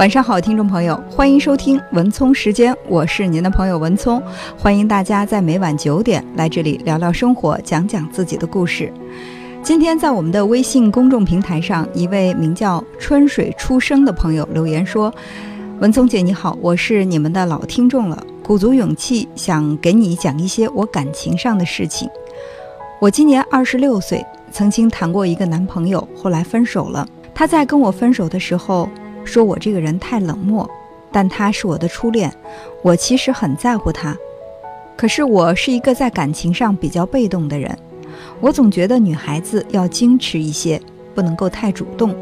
晚上好，听众朋友，欢迎收听文聪时间，我是您的朋友文聪，欢迎大家在每晚九点来这里聊聊生活，讲讲自己的故事。今天在我们的微信公众平台上，一位名叫春水初生的朋友留言说：“文聪姐你好，我是你们的老听众了，鼓足勇气想给你讲一些我感情上的事情。我今年二十六岁，曾经谈过一个男朋友，后来分手了。他在跟我分手的时候。”说我这个人太冷漠，但他是我的初恋，我其实很在乎他。可是我是一个在感情上比较被动的人，我总觉得女孩子要矜持一些，不能够太主动。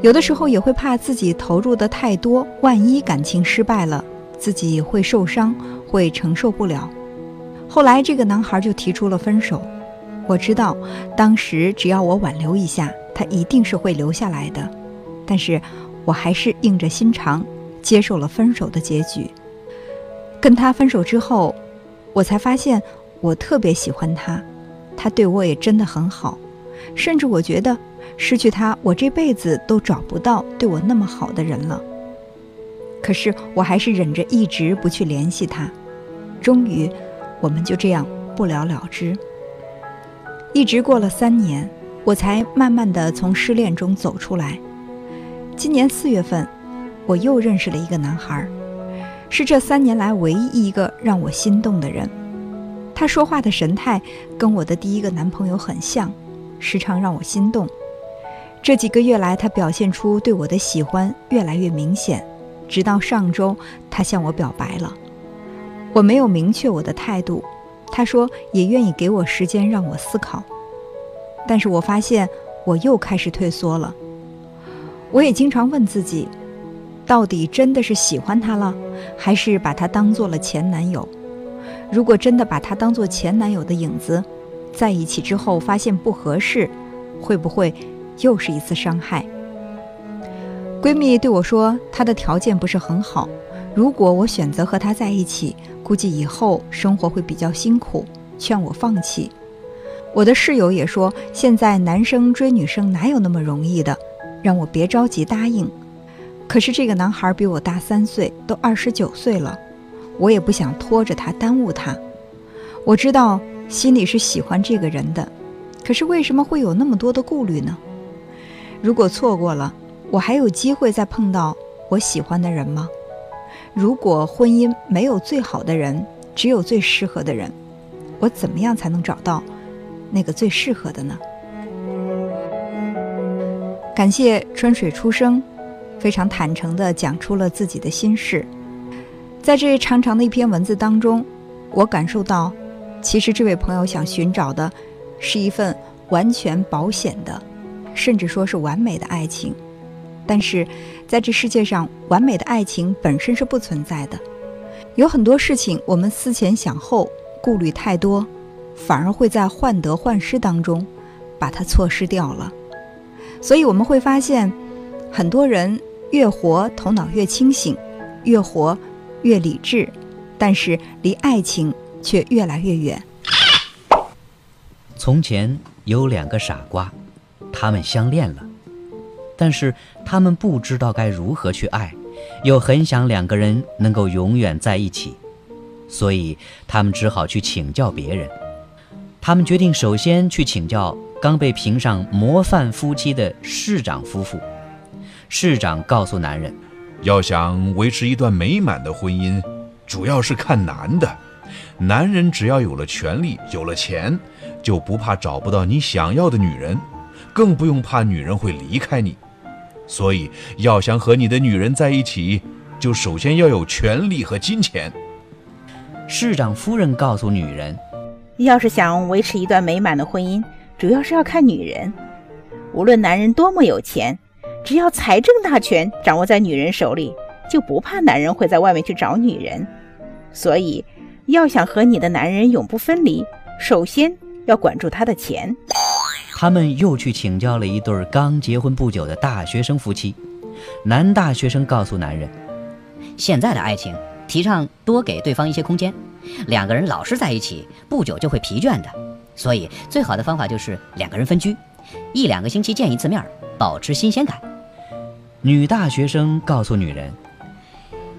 有的时候也会怕自己投入的太多，万一感情失败了，自己会受伤，会承受不了。后来这个男孩就提出了分手，我知道当时只要我挽留一下，他一定是会留下来的，但是。我还是硬着心肠接受了分手的结局。跟他分手之后，我才发现我特别喜欢他，他对我也真的很好，甚至我觉得失去他，我这辈子都找不到对我那么好的人了。可是我还是忍着一直不去联系他，终于我们就这样不了了之。一直过了三年，我才慢慢的从失恋中走出来。今年四月份，我又认识了一个男孩，是这三年来唯一一个让我心动的人。他说话的神态跟我的第一个男朋友很像，时常让我心动。这几个月来，他表现出对我的喜欢越来越明显，直到上周，他向我表白了。我没有明确我的态度，他说也愿意给我时间让我思考。但是我发现我又开始退缩了。我也经常问自己，到底真的是喜欢他了，还是把他当做了前男友？如果真的把他当做前男友的影子，在一起之后发现不合适，会不会又是一次伤害？闺蜜对我说，他的条件不是很好，如果我选择和他在一起，估计以后生活会比较辛苦，劝我放弃。我的室友也说，现在男生追女生哪有那么容易的？让我别着急答应，可是这个男孩比我大三岁，都二十九岁了，我也不想拖着他耽误他。我知道心里是喜欢这个人的，可是为什么会有那么多的顾虑呢？如果错过了，我还有机会再碰到我喜欢的人吗？如果婚姻没有最好的人，只有最适合的人，我怎么样才能找到那个最适合的呢？感谢春水初生，非常坦诚地讲出了自己的心事。在这长长的一篇文字当中，我感受到，其实这位朋友想寻找的，是一份完全保险的，甚至说是完美的爱情。但是，在这世界上，完美的爱情本身是不存在的。有很多事情，我们思前想后，顾虑太多，反而会在患得患失当中，把它错失掉了。所以我们会发现，很多人越活头脑越清醒，越活越理智，但是离爱情却越来越远。从前有两个傻瓜，他们相恋了，但是他们不知道该如何去爱，又很想两个人能够永远在一起，所以他们只好去请教别人。他们决定首先去请教。刚被评上模范夫妻的市长夫妇，市长告诉男人，要想维持一段美满的婚姻，主要是看男的。男人只要有了权利，有了钱，就不怕找不到你想要的女人，更不用怕女人会离开你。所以，要想和你的女人在一起，就首先要有权利和金钱。市长夫人告诉女人，要是想维持一段美满的婚姻。主要是要看女人，无论男人多么有钱，只要财政大权掌握在女人手里，就不怕男人会在外面去找女人。所以，要想和你的男人永不分离，首先要管住他的钱。他们又去请教了一对刚结婚不久的大学生夫妻。男大学生告诉男人：“现在的爱情提倡多给对方一些空间，两个人老是在一起，不久就会疲倦的。”所以，最好的方法就是两个人分居，一两个星期见一次面，保持新鲜感。女大学生告诉女人：“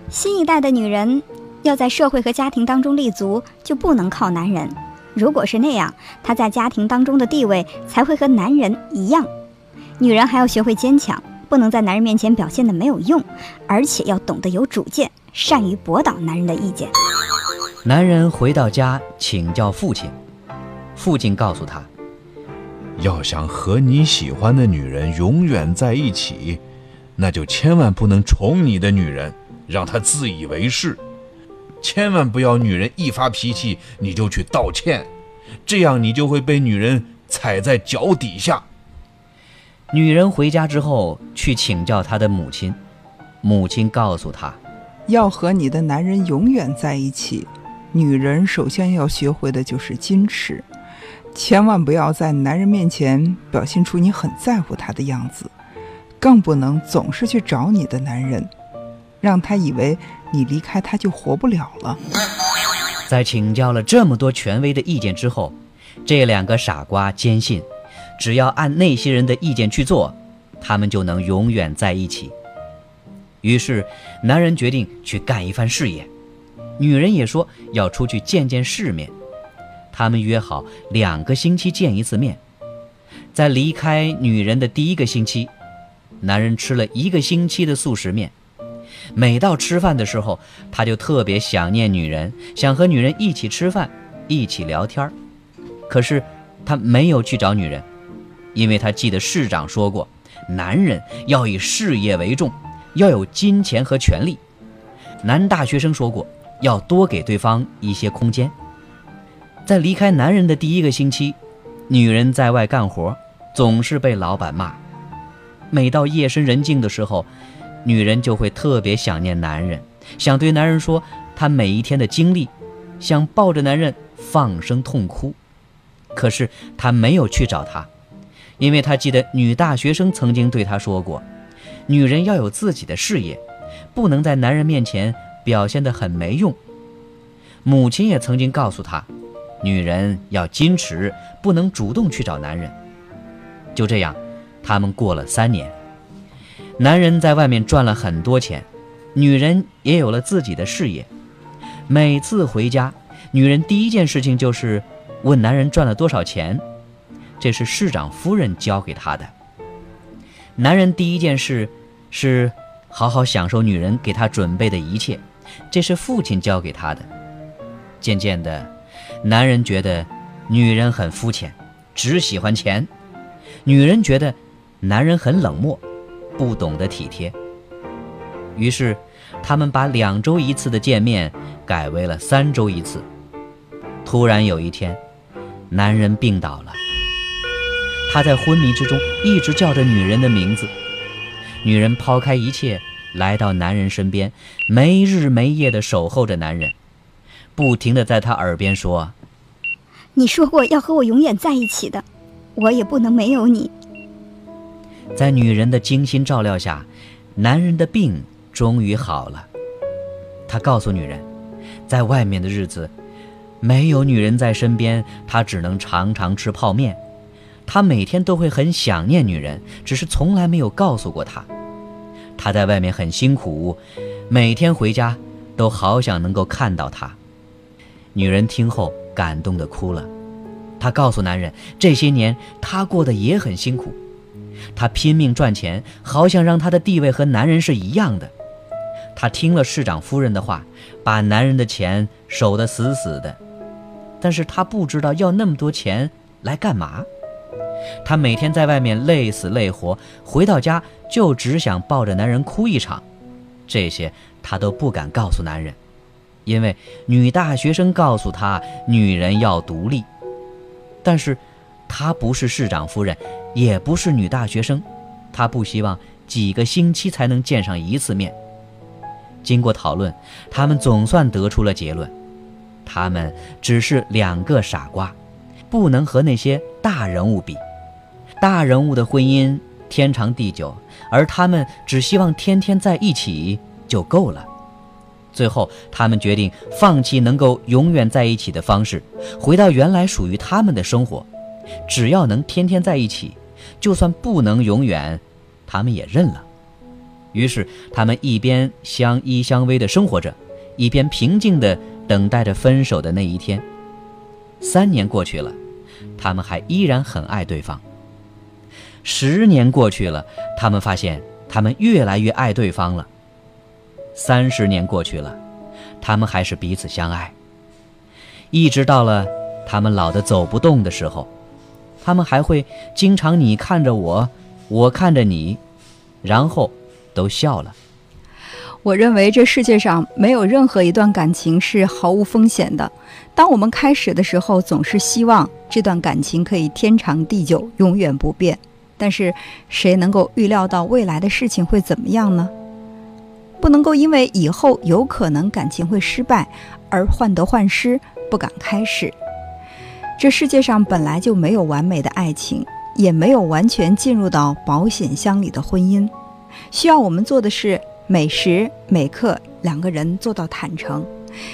新一代的女人要在社会和家庭当中立足，就不能靠男人。如果是那样，她在家庭当中的地位才会和男人一样。女人还要学会坚强，不能在男人面前表现的没有用，而且要懂得有主见，善于驳倒男人的意见。”男人回到家请教父亲，父亲告诉他：“要想和你喜欢的女人永远在一起，那就千万不能宠你的女人，让她自以为是。千万不要女人一发脾气你就去道歉，这样你就会被女人踩在脚底下。”女人回家之后去请教她的母亲，母亲告诉她：“要和你的男人永远在一起。”女人首先要学会的就是矜持，千万不要在男人面前表现出你很在乎他的样子，更不能总是去找你的男人，让他以为你离开他就活不了了。在请教了这么多权威的意见之后，这两个傻瓜坚信，只要按那些人的意见去做，他们就能永远在一起。于是，男人决定去干一番事业。女人也说要出去见见世面，他们约好两个星期见一次面。在离开女人的第一个星期，男人吃了一个星期的素食面。每到吃饭的时候，他就特别想念女人，想和女人一起吃饭，一起聊天可是他没有去找女人，因为他记得市长说过，男人要以事业为重，要有金钱和权力。男大学生说过。要多给对方一些空间。在离开男人的第一个星期，女人在外干活，总是被老板骂。每到夜深人静的时候，女人就会特别想念男人，想对男人说她每一天的经历，想抱着男人放声痛哭。可是她没有去找他，因为她记得女大学生曾经对她说过：女人要有自己的事业，不能在男人面前。表现得很没用。母亲也曾经告诉他，女人要矜持，不能主动去找男人。就这样，他们过了三年。男人在外面赚了很多钱，女人也有了自己的事业。每次回家，女人第一件事情就是问男人赚了多少钱，这是市长夫人教给他的。男人第一件事是好好享受女人给他准备的一切。这是父亲教给他的。渐渐的，男人觉得女人很肤浅，只喜欢钱；女人觉得男人很冷漠，不懂得体贴。于是，他们把两周一次的见面改为了三周一次。突然有一天，男人病倒了，他在昏迷之中一直叫着女人的名字。女人抛开一切。来到男人身边，没日没夜地守候着男人，不停地在他耳边说：“你说过要和我永远在一起的，我也不能没有你。”在女人的精心照料下，男人的病终于好了。他告诉女人，在外面的日子，没有女人在身边，他只能常常吃泡面。他每天都会很想念女人，只是从来没有告诉过她。他在外面很辛苦，每天回家都好想能够看到她。女人听后感动的哭了。她告诉男人，这些年她过得也很辛苦，她拼命赚钱，好想让她的地位和男人是一样的。她听了市长夫人的话，把男人的钱守得死死的，但是她不知道要那么多钱来干嘛。她每天在外面累死累活，回到家就只想抱着男人哭一场。这些她都不敢告诉男人，因为女大学生告诉他，女人要独立。但是，她不是市长夫人，也不是女大学生，她不希望几个星期才能见上一次面。经过讨论，他们总算得出了结论：他们只是两个傻瓜，不能和那些大人物比。大人物的婚姻天长地久，而他们只希望天天在一起就够了。最后，他们决定放弃能够永远在一起的方式，回到原来属于他们的生活。只要能天天在一起，就算不能永远，他们也认了。于是他们一边相依相偎的生活着，一边平静地等待着分手的那一天。三年过去了，他们还依然很爱对方。十年过去了，他们发现他们越来越爱对方了。三十年过去了，他们还是彼此相爱。一直到了他们老得走不动的时候，他们还会经常你看着我，我看着你，然后都笑了。我认为这世界上没有任何一段感情是毫无风险的。当我们开始的时候，总是希望这段感情可以天长地久，永远不变。但是，谁能够预料到未来的事情会怎么样呢？不能够因为以后有可能感情会失败而患得患失，不敢开始。这世界上本来就没有完美的爱情，也没有完全进入到保险箱里的婚姻。需要我们做的是。每时每刻，两个人做到坦诚，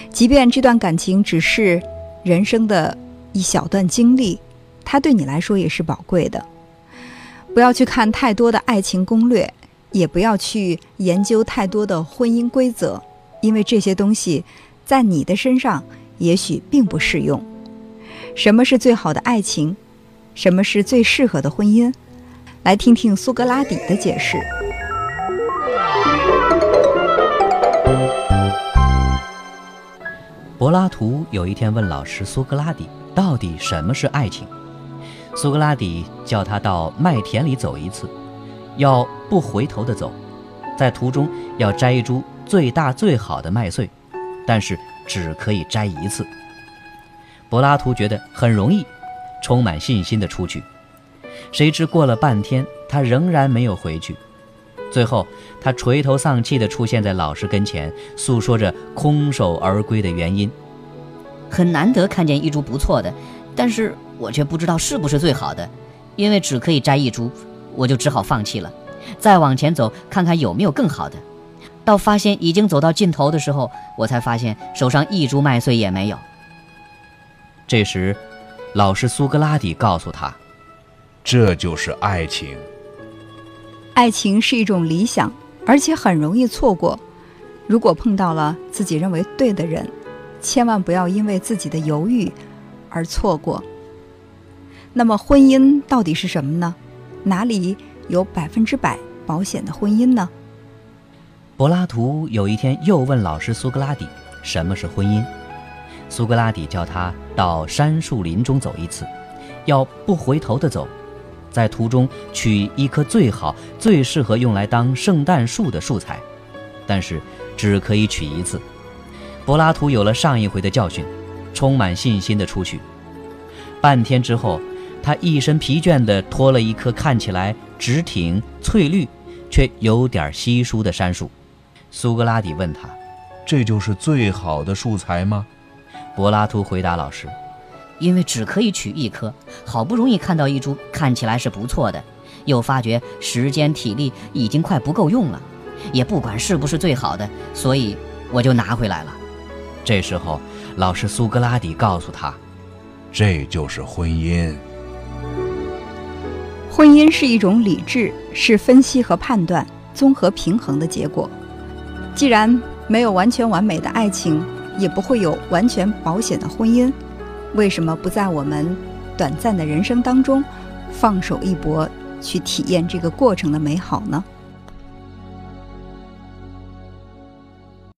即便这段感情只是人生的一小段经历，它对你来说也是宝贵的。不要去看太多的爱情攻略，也不要去研究太多的婚姻规则，因为这些东西在你的身上也许并不适用。什么是最好的爱情？什么是最适合的婚姻？来听听苏格拉底的解释。柏拉图有一天问老师苏格拉底：“到底什么是爱情？”苏格拉底叫他到麦田里走一次，要不回头的走，在途中要摘一株最大最好的麦穗，但是只可以摘一次。柏拉图觉得很容易，充满信心的出去。谁知过了半天，他仍然没有回去。最后，他垂头丧气地出现在老师跟前，诉说着空手而归的原因。很难得看见一株不错的，但是我却不知道是不是最好的，因为只可以摘一株，我就只好放弃了。再往前走，看看有没有更好的。到发现已经走到尽头的时候，我才发现手上一株麦穗也没有。这时，老师苏格拉底告诉他：“这就是爱情。”爱情是一种理想，而且很容易错过。如果碰到了自己认为对的人，千万不要因为自己的犹豫而错过。那么，婚姻到底是什么呢？哪里有百分之百保险的婚姻呢？柏拉图有一天又问老师苏格拉底：“什么是婚姻？”苏格拉底叫他到山树林中走一次，要不回头的走。在途中取一棵最好、最适合用来当圣诞树的树材，但是只可以取一次。柏拉图有了上一回的教训，充满信心地出去。半天之后，他一身疲倦地拖了一棵看起来直挺、翠绿，却有点稀疏的杉树。苏格拉底问他：“这就是最好的树材吗？”柏拉图回答老师。因为只可以取一棵，好不容易看到一株看起来是不错的，又发觉时间体力已经快不够用了，也不管是不是最好的，所以我就拿回来了。这时候，老师苏格拉底告诉他：“这就是婚姻。婚姻是一种理智，是分析和判断、综合平衡的结果。既然没有完全完美的爱情，也不会有完全保险的婚姻。”为什么不在我们短暂的人生当中放手一搏，去体验这个过程的美好呢？